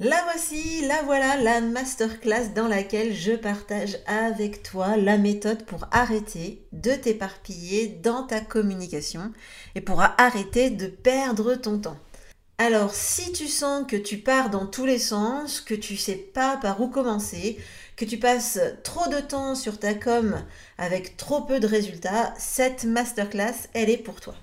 La voici, la voilà, la masterclass dans laquelle je partage avec toi la méthode pour arrêter de t'éparpiller dans ta communication et pour arrêter de perdre ton temps. Alors, si tu sens que tu pars dans tous les sens, que tu sais pas par où commencer, que tu passes trop de temps sur ta com avec trop peu de résultats, cette masterclass, elle est pour toi.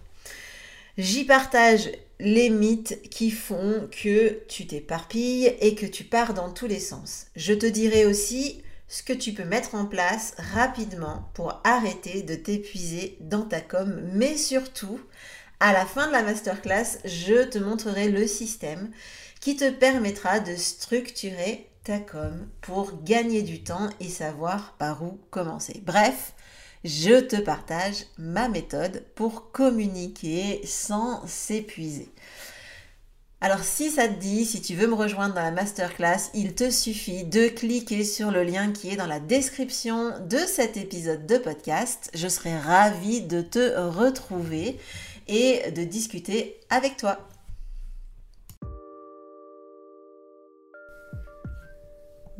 J'y partage les mythes qui font que tu t'éparpilles et que tu pars dans tous les sens. Je te dirai aussi ce que tu peux mettre en place rapidement pour arrêter de t'épuiser dans ta com, mais surtout, à la fin de la masterclass, je te montrerai le système qui te permettra de structurer ta com pour gagner du temps et savoir par où commencer. Bref, je te partage ma méthode pour communiquer sans s'épuiser. Alors si ça te dit, si tu veux me rejoindre dans la masterclass, il te suffit de cliquer sur le lien qui est dans la description de cet épisode de podcast. Je serai ravie de te retrouver et de discuter avec toi.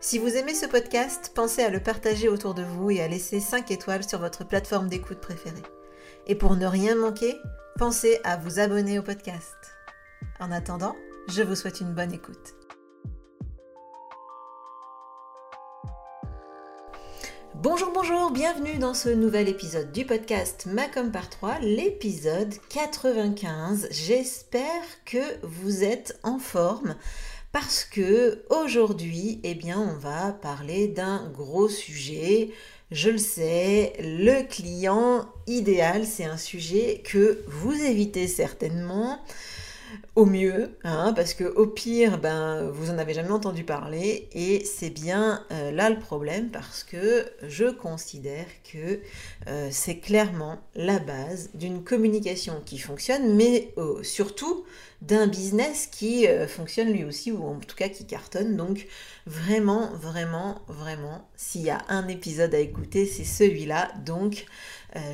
Si vous aimez ce podcast, pensez à le partager autour de vous et à laisser 5 étoiles sur votre plateforme d'écoute préférée. Et pour ne rien manquer, pensez à vous abonner au podcast. En attendant, je vous souhaite une bonne écoute. Bonjour, bonjour, bienvenue dans ce nouvel épisode du podcast Macom par 3, l'épisode 95. J'espère que vous êtes en forme parce que aujourd'hui, eh bien, on va parler d'un gros sujet. Je le sais, le client idéal, c'est un sujet que vous évitez certainement au mieux, hein, parce que au pire, ben, vous en avez jamais entendu parler, et c'est bien euh, là le problème, parce que je considère que euh, c'est clairement la base d'une communication qui fonctionne, mais euh, surtout d'un business qui fonctionne lui aussi, ou en tout cas qui cartonne. Donc vraiment, vraiment, vraiment, s'il y a un épisode à écouter, c'est celui-là. Donc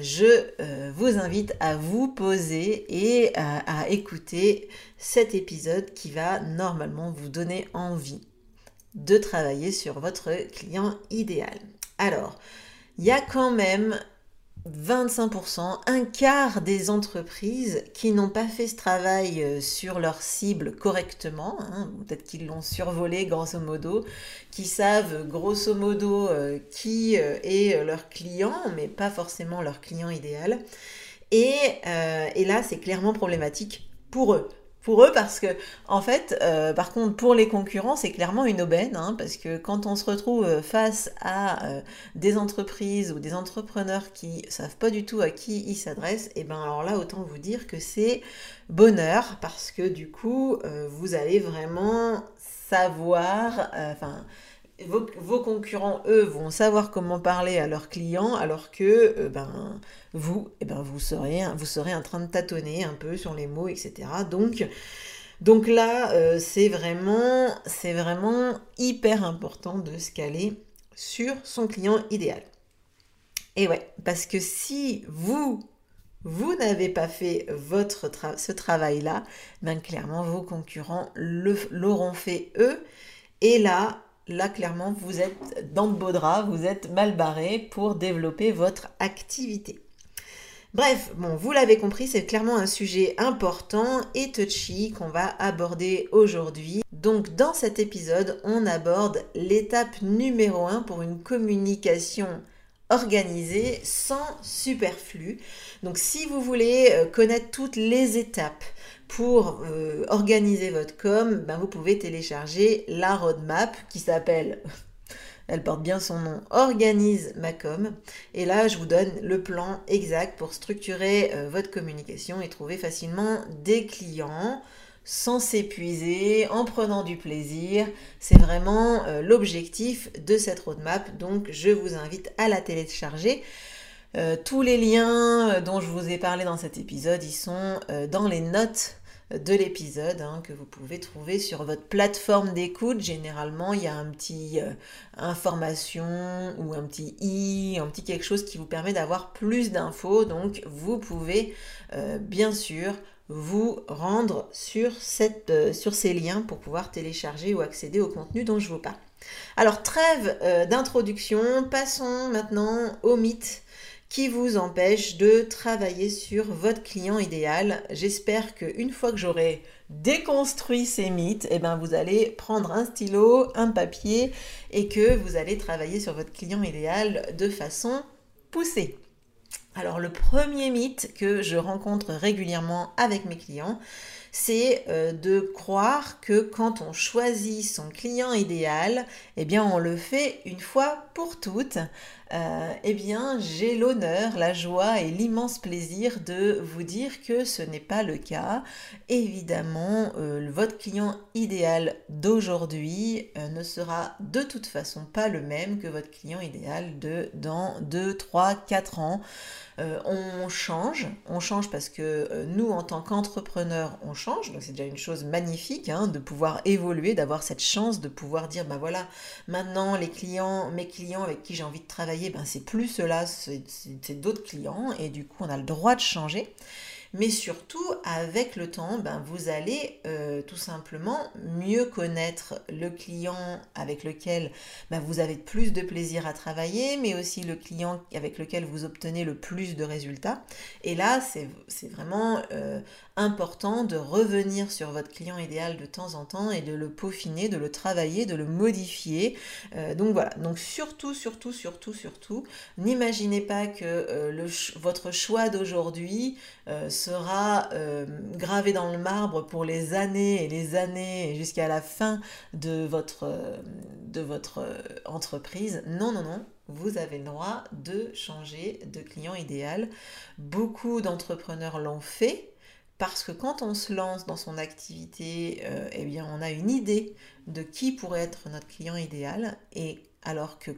je euh, vous invite à vous poser et à écouter cet épisode qui va normalement vous donner envie de travailler sur votre client idéal. Alors, il y a quand même 25%, un quart des entreprises qui n'ont pas fait ce travail euh, sur leur cible correctement, hein, peut-être qu'ils l'ont survolé grosso modo, qui savent grosso modo euh, qui euh, est leur client, mais pas forcément leur client idéal. Et, et là, c'est clairement problématique pour eux pour eux parce que en fait euh, par contre pour les concurrents c'est clairement une aubaine hein, parce que quand on se retrouve euh, face à euh, des entreprises ou des entrepreneurs qui savent pas du tout à qui ils s'adressent et eh ben alors là autant vous dire que c'est bonheur parce que du coup vous allez vraiment savoir enfin vos, concurrents, eux, vont savoir comment parler à leurs clients, alors que euh, ben, vous, eh ben, vous, serez, vous serez en train de tâtonner un peu sur les mots, etc. Donc, donc là, euh, c'est vraiment, c'est vraiment hyper important de se caler sur son client idéal. Et ouais, parce que si vous, vous n'avez pas fait votre ce travail-là, ben clairement vos concurrents l'auront fait eux. Et là, là, clairement, vous êtes dans de beaux draps, vous êtes mal barré pour développer votre activité. Bref, bon, vous l'avez compris, c'est clairement un sujet important et touchy qu'on va aborder aujourd'hui. Donc dans cet épisode, on aborde l'étape numéro 1 pour une communication organisée sans superflu. Donc si vous voulez euh, connaître toutes les étapes pour euh, organiser votre com, ben, vous pouvez télécharger la roadmap qui s'appelle elle porte bien son nom, Organise ma com. Et là, je vous donne le plan exact pour structurer euh, votre communication et trouver facilement des clients sans s'épuiser, en prenant du plaisir. C'est vraiment euh, l'objectif de cette roadmap. Donc, je vous invite à la télécharger. Euh, tous les liens dont je vous ai parlé dans cet épisode, ils sont dans les notes de l'épisode hein, que vous pouvez trouver sur votre plateforme d'écoute. Généralement, il y a un petit euh, information ou un petit i, un petit quelque chose qui vous permet d'avoir plus d'infos. Donc, vous pouvez euh, bien sûr vous rendre euh, sur ces liens pour pouvoir télécharger ou accéder au contenu dont je vous parle. Alors, trêve d'introduction, passons maintenant au mythe qui vous empêche de travailler sur votre client idéal. J'espère qu'une fois que j'aurai déconstruit ces mythes, eh ben vous allez prendre un stylo, un papier et que vous allez travailler sur votre client idéal de façon poussée. Alors le premier mythe que je rencontre régulièrement avec mes clients, c'est euh, de croire que quand on choisit son client idéal, eh bien on le fait une fois pour toutes. Euh, eh bien j'ai l'honneur, la joie et l'immense plaisir de vous dire que ce n'est pas le cas. Évidemment, euh, votre client idéal d'aujourd'hui ne sera de toute façon pas le même que votre client idéal de dans 2, 3, 4 ans. On change, on change parce que nous en tant qu'entrepreneurs, on change, donc c'est déjà une chose magnifique hein, de pouvoir évoluer, d'avoir cette chance de pouvoir dire, ben voilà, maintenant les clients, mes clients avec qui j'ai envie de travailler, ben c'est plus cela, c'est d'autres clients, et du coup on a le droit de changer mais surtout avec le temps, ben, vous allez euh, tout simplement mieux connaître le client avec lequel ben, vous avez plus de plaisir à travailler, mais aussi le client avec lequel vous obtenez le plus de résultats. Et là, c'est vraiment euh, important de revenir sur votre client idéal de temps en temps et de le peaufiner, de le travailler, de le modifier. Euh, donc voilà, donc surtout, surtout, surtout, surtout, n'imaginez pas que le, votre choix d'aujourd'hui sera euh, gravé dans le marbre pour les années et les années jusqu'à la fin de votre, de votre euh, entreprise. Non, non, non. Vous avez le droit de changer de client idéal. Beaucoup d'entrepreneurs l'ont fait parce que quand on se lance dans son activité, euh, eh bien, on a une idée de qui pourrait être notre client idéal. Et alors que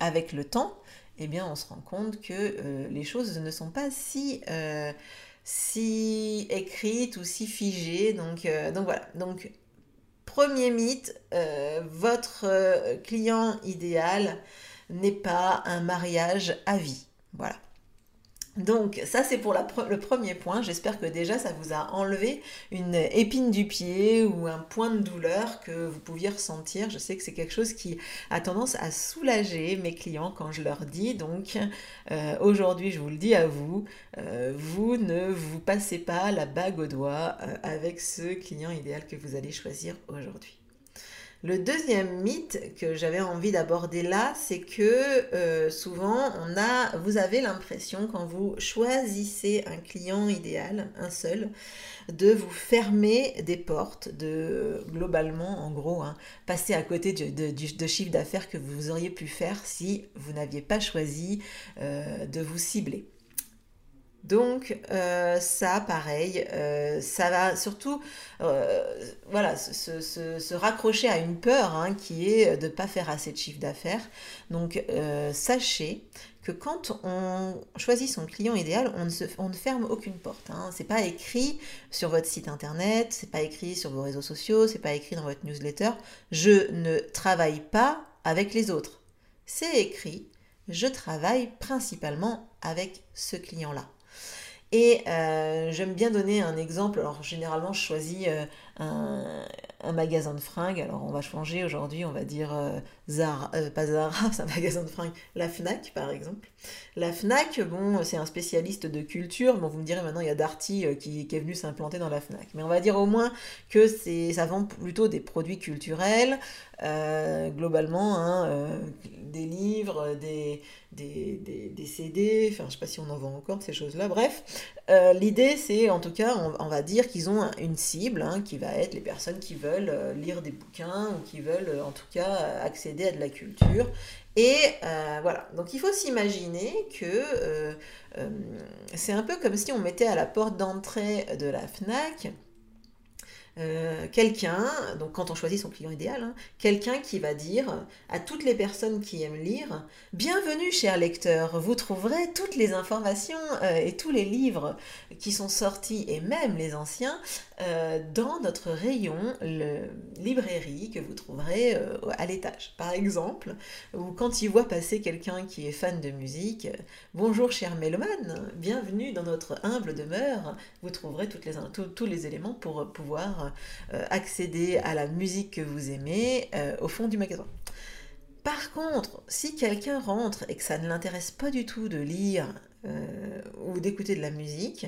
avec le temps, eh bien, on se rend compte que les choses ne sont pas si si écrite ou si figée. Donc, euh, donc voilà. Donc, premier mythe, euh, votre euh, client idéal n'est pas un mariage à vie. Voilà. Donc ça c'est pour le premier point. J'espère que déjà ça vous a enlevé une épine du pied ou un point de douleur que vous pouviez ressentir. Je sais que c'est quelque chose qui a tendance à soulager mes clients quand je leur dis. Donc euh, aujourd'hui je vous le dis à vous, euh, vous ne vous passez pas la bague au doigt euh, avec ce client idéal que vous allez choisir aujourd'hui. Le deuxième mythe que j'avais envie d'aborder là, c'est que euh, souvent on a, vous avez l'impression quand vous choisissez un client idéal, un seul, de vous fermer des portes, de globalement, en gros, hein, passer à côté de, chiffre d'affaires que vous auriez pu faire si vous n'aviez pas choisi euh, de vous cibler. Donc euh, ça, pareil, euh, ça va surtout euh, voilà, se, raccrocher à une peur hein, qui est de ne pas faire assez de chiffre d'affaires. Donc sachez que quand on choisit son client idéal, on ne, ferme aucune porte. Hein. C'est pas écrit sur votre site internet, c'est pas écrit sur vos réseaux sociaux, c'est pas écrit dans votre newsletter. Je ne travaille pas avec les autres. C'est écrit, je travaille principalement avec ce client-là. Et euh, j'aime bien donner un exemple. Alors généralement, je choisis euh, un magasin de fringues, alors on va changer aujourd'hui, on va dire euh, Zara, euh, pas Zara, c'est un magasin de fringues, la FNAC par exemple. La FNAC, bon, c'est un spécialiste de culture, bon, vous me direz maintenant il y a Darty euh, qui, est venu s'implanter dans la FNAC, mais on va dire au moins que ça vend plutôt des produits culturels, globalement, hein, des livres, des, des, des, des, CD, enfin je sais pas si on en vend encore ces choses-là, bref. L'idée c'est en tout cas, on, va dire qu'ils ont une cible hein, qui va être les personnes qui veulent euh, lire des bouquins ou qui veulent euh, en tout cas euh, accéder à de la culture. Et voilà, donc il faut s'imaginer que c'est un peu comme si on mettait à la porte d'entrée de la FNAC euh, quelqu'un, donc quand on choisit son client idéal, hein, quelqu'un qui va dire à toutes les personnes qui aiment lire, bienvenue cher lecteur, vous trouverez toutes les informations euh, et tous les livres qui sont sortis et même les anciens euh, dans notre rayon le, librairie que vous trouverez à l'étage. Par exemple, ou quand il voit passer quelqu'un qui est fan de musique, bonjour cher mélomane, bienvenue dans notre humble demeure, vous trouverez tous les éléments pour pouvoir euh, accéder à la musique que vous aimez euh, au fond du magasin. Par contre, si quelqu'un rentre et que ça ne l'intéresse pas du tout de lire euh, ou d'écouter de la musique,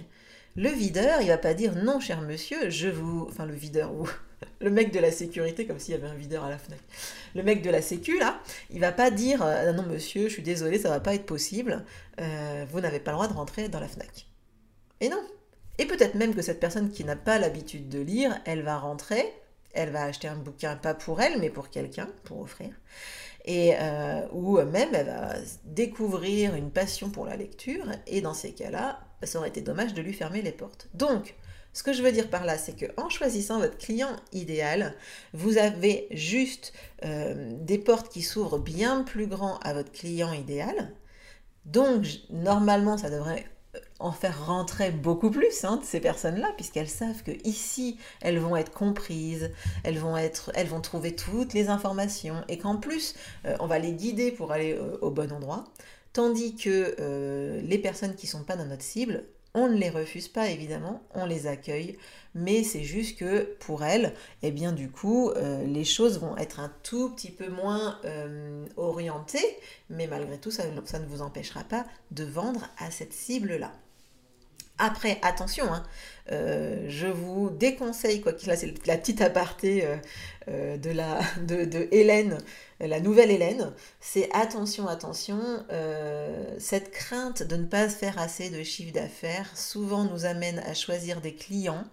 le videur, il va pas dire non, cher monsieur, je vous. Enfin, le videur ou le mec de la sécurité, comme s'il y avait un videur à la fenêtre. Le mec de la sécu, là, il va pas dire non, monsieur, je suis désolé, ça va pas être possible, vous n'avez pas le droit de rentrer dans la Fnac. Et non, et peut-être même que cette personne qui n'a pas l'habitude de lire, elle va rentrer, elle va acheter un bouquin, pas pour elle, mais pour quelqu'un, pour offrir. Et, euh, ou même elle va découvrir une passion pour la lecture, et dans ces cas-là, ça aurait été dommage de lui fermer les portes. Donc, ce que je veux dire par là, c'est qu'en choisissant votre client idéal, vous avez juste euh, des portes qui s'ouvrent bien plus grand à votre client idéal. Donc, normalement, ça devrait en faire rentrer beaucoup plus hein, de ces personnes-là, puisqu'elles savent que ici elles vont être comprises, elles vont être, elles vont trouver toutes les informations, et qu'en plus euh, on va les guider pour aller euh, au bon endroit, tandis que euh, les personnes qui sont pas dans notre cible, on ne les refuse pas évidemment, on les accueille, mais c'est juste que pour elles, eh bien du coup, les choses vont être un tout petit peu moins orientées, mais malgré tout, ça ne vous empêchera pas de vendre à cette cible-là. Après, attention, hein, euh, je vous déconseille, quoi qu'il là, c'est la petite aparté euh, euh, de, la, de, Hélène, la nouvelle Hélène, c'est attention, attention, cette crainte de ne pas faire assez de chiffre d'affaires souvent nous amène à choisir des clients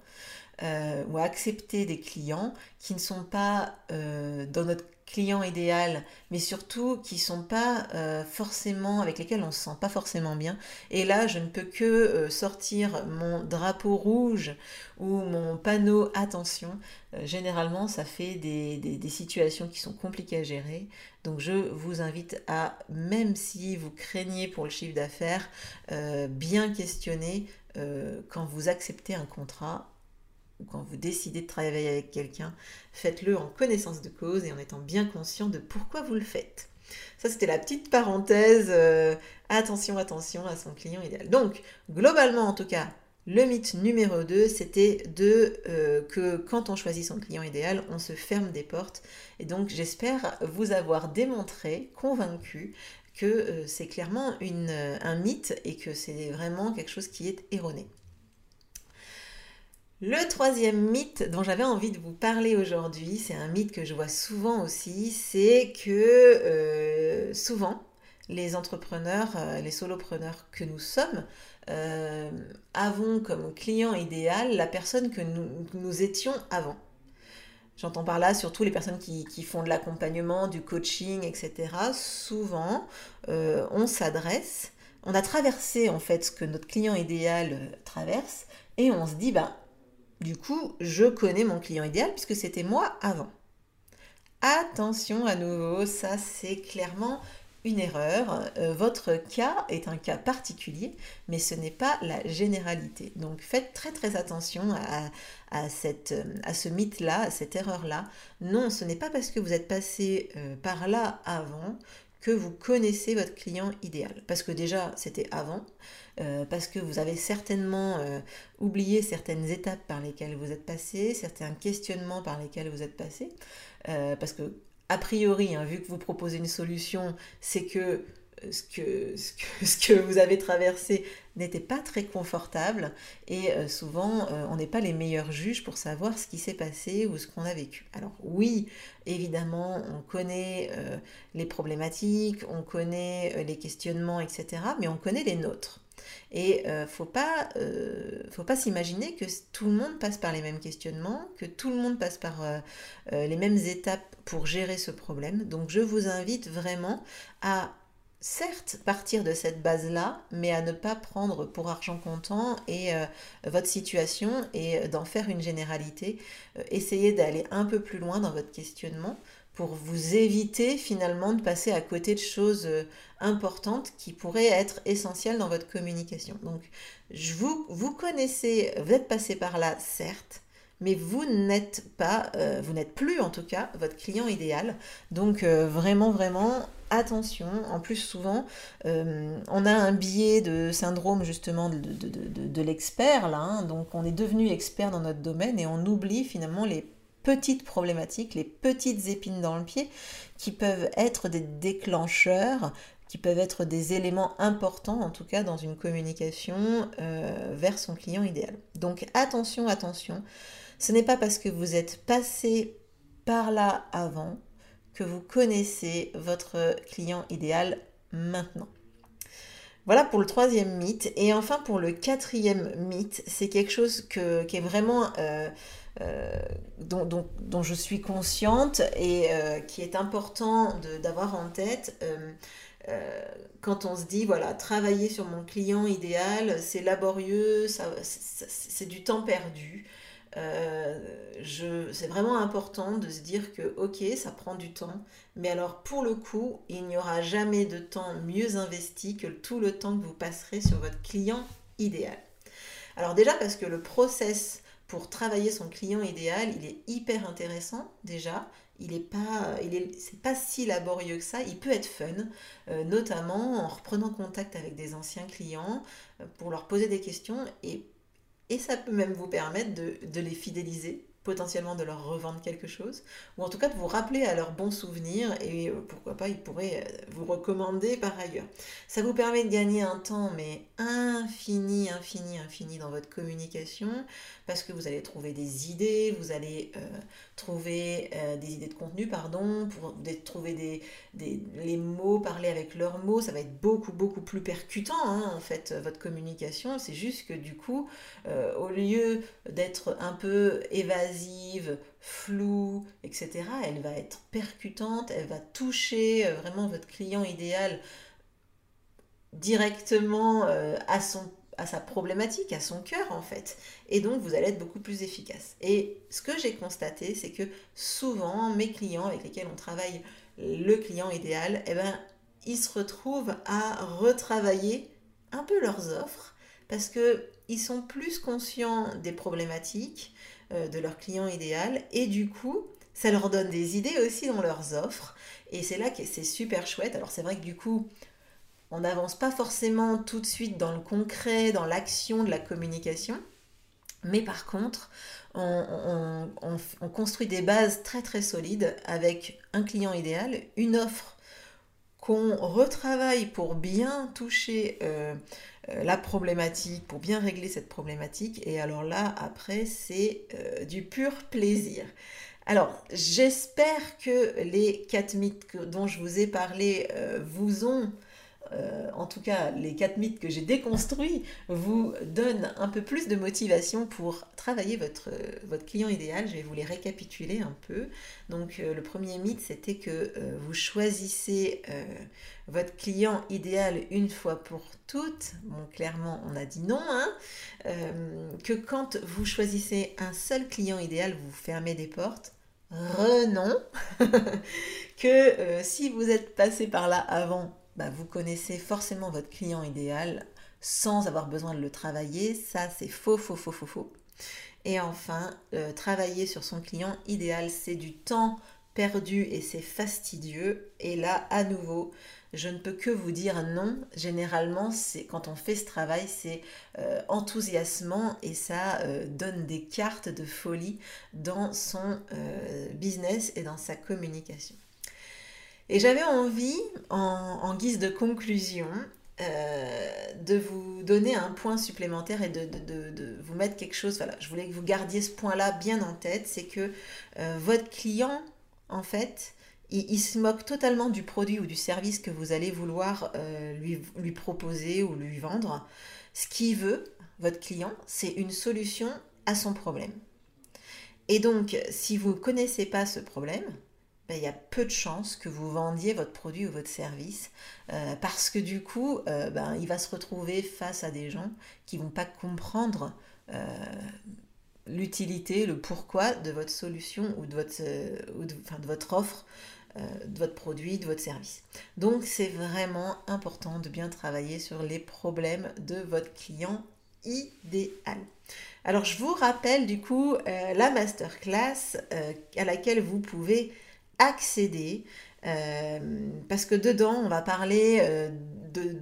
ou à accepter des clients qui ne sont pas dans notre clients idéal, mais surtout qui sont pas euh, forcément avec lesquels on se sent pas forcément bien. Et là, je ne peux que euh, sortir mon drapeau rouge ou mon panneau attention. Euh, généralement, ça fait des, situations qui sont compliquées à gérer. Donc, je vous invite à, même si vous craignez pour le chiffre d'affaires, bien questionner quand vous acceptez un contrat ou quand vous décidez de travailler avec quelqu'un, faites-le en connaissance de cause et en étant bien conscient de pourquoi vous le faites. Ça, c'était la petite parenthèse. Euh, attention, attention à son client idéal. Donc, globalement, en tout cas, le mythe numéro 2, c'était de euh, que quand on choisit son client idéal, on se ferme des portes. Et donc, j'espère vous avoir démontré, convaincu que euh, c'est clairement un mythe et que c'est vraiment quelque chose qui est erroné. Le troisième mythe dont j'avais envie de vous parler aujourd'hui, c'est un mythe que je vois souvent aussi, c'est que euh, souvent les entrepreneurs, euh, les solopreneurs que nous sommes, euh, avons comme client idéal la personne que nous, étions avant. J'entends par là surtout les personnes qui, qui font de l'accompagnement, du coaching, etc. Souvent, on s'adresse, on a traversé en fait ce que notre client idéal traverse et on se dit, bah, du coup, je connais mon client idéal puisque c'était moi avant. Attention à nouveau, ça c'est clairement une erreur. Euh, votre cas est un cas particulier, mais ce n'est pas la généralité. Donc faites très très attention à, à ce mythe-là, à cette erreur-là. Non, ce n'est pas parce que vous êtes passé euh, par là avant que vous connaissez votre client idéal. Parce que déjà, c'était avant, euh, parce que vous avez certainement euh, oublié certaines étapes par lesquelles vous êtes passé, certains questionnements par lesquels vous êtes passé, euh, parce que a priori, hein, vu que vous proposez une solution, c'est que ce que, ce que, vous avez traversé n'était pas très confortable et souvent on n'est pas les meilleurs juges pour savoir ce qui s'est passé ou ce qu'on a vécu. Alors oui, évidemment, on connaît les problématiques, on connaît les questionnements, etc., mais on connaît les nôtres. Et faut pas, faut pas s'imaginer que tout le monde passe par les mêmes questionnements, que tout le monde passe par les mêmes étapes pour gérer ce problème. Donc je vous invite vraiment à certes partir de cette base-là, mais à ne pas prendre pour argent comptant euh, votre situation et d'en faire une généralité. Euh, essayez d'aller un peu plus loin dans votre questionnement pour vous éviter finalement de passer à côté de choses euh, importantes qui pourraient être essentielles dans votre communication. Donc, je vous, vous connaissez, vous êtes passé par là, certes, mais vous n'êtes pas, vous n'êtes plus en tout cas votre client idéal. Donc vraiment, vraiment, attention. En plus, souvent, euh, on a un biais de syndrome justement de, l'expert, là. Hein. donc, on est devenu expert dans notre domaine et on oublie finalement les petites problématiques, les petites épines dans le pied qui peuvent être des déclencheurs qui peuvent être des éléments importants, en tout cas dans une communication euh, vers son client idéal. Donc attention, attention, ce n'est pas parce que vous êtes passé par là avant que vous connaissez votre client idéal maintenant. Voilà pour le troisième mythe. Et enfin pour le quatrième mythe, c'est quelque chose qui est vraiment... Euh, euh, dont, je suis consciente et euh, qui est important d'avoir en tête quand on se dit, voilà, travailler sur mon client idéal, c'est laborieux, c'est du temps perdu. Euh, c'est vraiment important de se dire que, ok, ça prend du temps, mais alors pour le coup, il n'y aura jamais de temps mieux investi que tout le temps que vous passerez sur votre client idéal. Alors déjà parce que le process pour travailler son client idéal, il est hyper intéressant déjà. Il n'est pas, pas si laborieux que ça. Il peut être fun, euh, notamment en reprenant contact avec des anciens clients euh, pour leur poser des questions et et ça peut même vous permettre de, les fidéliser, potentiellement de leur revendre quelque chose, ou en tout cas de vous rappeler à leurs bons souvenirs, et pourquoi pas, ils pourraient euh, vous recommander par ailleurs. Ça vous permet de gagner un temps, mais infini, infini, infini dans votre communication, parce que vous allez trouver des idées, vous allez euh, trouver euh, des idées de contenu, pardon, pour trouver des, des, les mots, parler avec leurs mots, ça va être beaucoup, beaucoup plus percutant, hein, en fait, votre communication. C'est juste que du coup, au lieu d'être un peu floue, etc., elle va être percutante, elle va toucher vraiment votre client idéal directement à son à sa problématique, à son cœur en fait. Et donc vous allez être beaucoup plus efficace. Et ce que j'ai constaté, c'est que souvent mes clients avec lesquels on travaille le client idéal, eh ben, ils se retrouvent à retravailler un peu leurs offres parce qu'ils sont plus conscients des problématiques euh, de leur client idéal et du coup, ça leur donne des idées aussi dans leurs offres. Et c'est là que c'est super chouette. Alors c'est vrai que du coup, on n'avance pas forcément tout de suite dans le concret, dans l'action de la communication, mais par contre, on, construit des bases très très solides avec un client idéal, une offre qu'on retravaille pour bien toucher euh, euh, la problématique, pour bien régler cette problématique. Et alors là, après, c'est euh, du pur plaisir. Alors, j'espère que les quatre mythes dont je vous ai parlé vous ont euh, en tout cas les quatre mythes que j'ai déconstruits, vous donnent un peu plus de motivation pour travailler votre, votre client idéal. Je vais vous les récapituler un peu. Donc euh, le premier mythe, c'était que euh, vous choisissez votre client idéal une fois pour toutes. Bon, clairement, on a dit non. Hein que quand vous choisissez un seul client idéal, vous fermez des portes. Renon que si vous êtes passé par là avant, bah, vous connaissez forcément votre client idéal sans avoir besoin de le travailler. Ça, c'est faux, faux, faux, faux, faux. Et enfin, euh, travailler sur son client idéal, c'est du temps perdu et c'est fastidieux. Et là, à nouveau, je ne peux que vous dire non. Généralement, c'est quand on fait ce travail, c'est euh, enthousiasmant et ça euh, donne des cartes de folie dans son business et dans sa communication. Et j'avais envie, en, guise de conclusion, de vous donner un point supplémentaire et de, vous mettre quelque chose. Voilà, je voulais que vous gardiez ce point-là bien en tête, c'est que votre client, en fait, il, se moque totalement du produit ou du service que vous allez vouloir euh, lui, lui proposer ou lui vendre. Ce qu'il veut, votre client, c'est une solution à son problème. Et donc, si vous ne connaissez pas ce problème, ben, il y a peu de chances que vous vendiez votre produit ou votre service euh, parce que du coup, euh, ben, il va se retrouver face à des gens qui ne vont pas comprendre l'utilité, le pourquoi de votre solution ou de votre, offre euh, de votre produit, de votre service. Donc c'est vraiment important de bien travailler sur les problèmes de votre client idéal. Alors je vous rappelle du coup euh, la masterclass euh, à laquelle vous pouvez accéder parce que dedans on va parler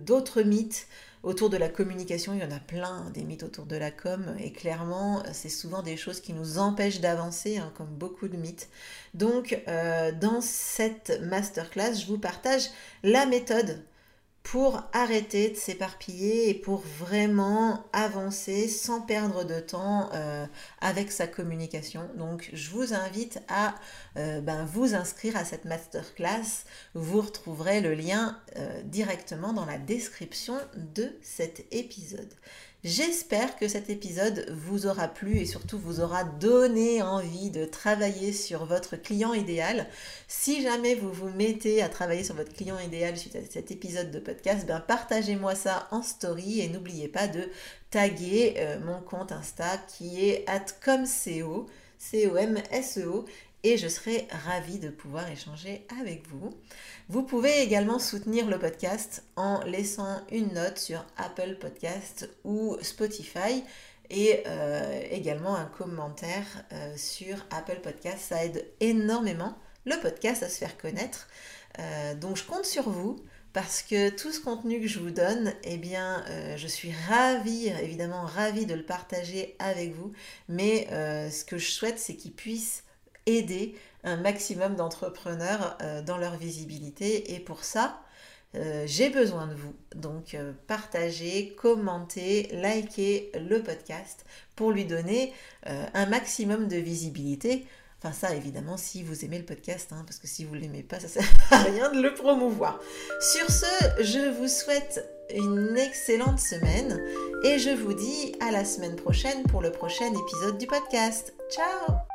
d'autres mythes autour de la communication, il y en a plein des mythes autour de la com et clairement, c'est souvent des choses qui nous empêchent d'avancer, hein, comme beaucoup de mythes. Donc, euh, dans cette masterclass, je vous partage la méthode pour arrêter de s'éparpiller et pour vraiment avancer sans perdre de temps euh, avec sa communication. Donc je vous invite à euh, ben, vous inscrire à cette masterclass. Vous retrouverez le lien euh, directement dans la description de cet épisode. J'espère que cet épisode vous aura plu et surtout vous aura donné envie de travailler sur votre client idéal. Si jamais vous vous mettez à travailler sur votre client idéal suite à cet épisode de podcast, ben partagez-moi ça en story et n'oubliez pas de taguer euh, mon compte Insta qui est atcomseo, C-O-M-S-E-O et je serai ravie de pouvoir échanger avec vous. Vous pouvez également soutenir le podcast en laissant une note sur Apple Podcast ou Spotify et euh, également un commentaire euh, sur Apple Podcast. Ça aide énormément le podcast à se faire connaître. Euh, donc je compte sur vous parce que tout ce contenu que je vous donne, eh bien, je suis ravie, évidemment ravie de le partager avec vous. Mais ce que je souhaite, c'est qu'il puisse aider un maximum d'entrepreneurs euh, dans leur visibilité. Et pour ça, euh, j'ai besoin de vous. Donc euh, partagez, commentez, likez le podcast pour lui donner un maximum de visibilité. Enfin ça évidemment si vous aimez le podcast, hein, parce que si vous ne l'aimez pas, ça sert à rien de le promouvoir. Sur ce, je vous souhaite une excellente semaine et je vous dis à la semaine prochaine pour le prochain épisode du podcast. Ciao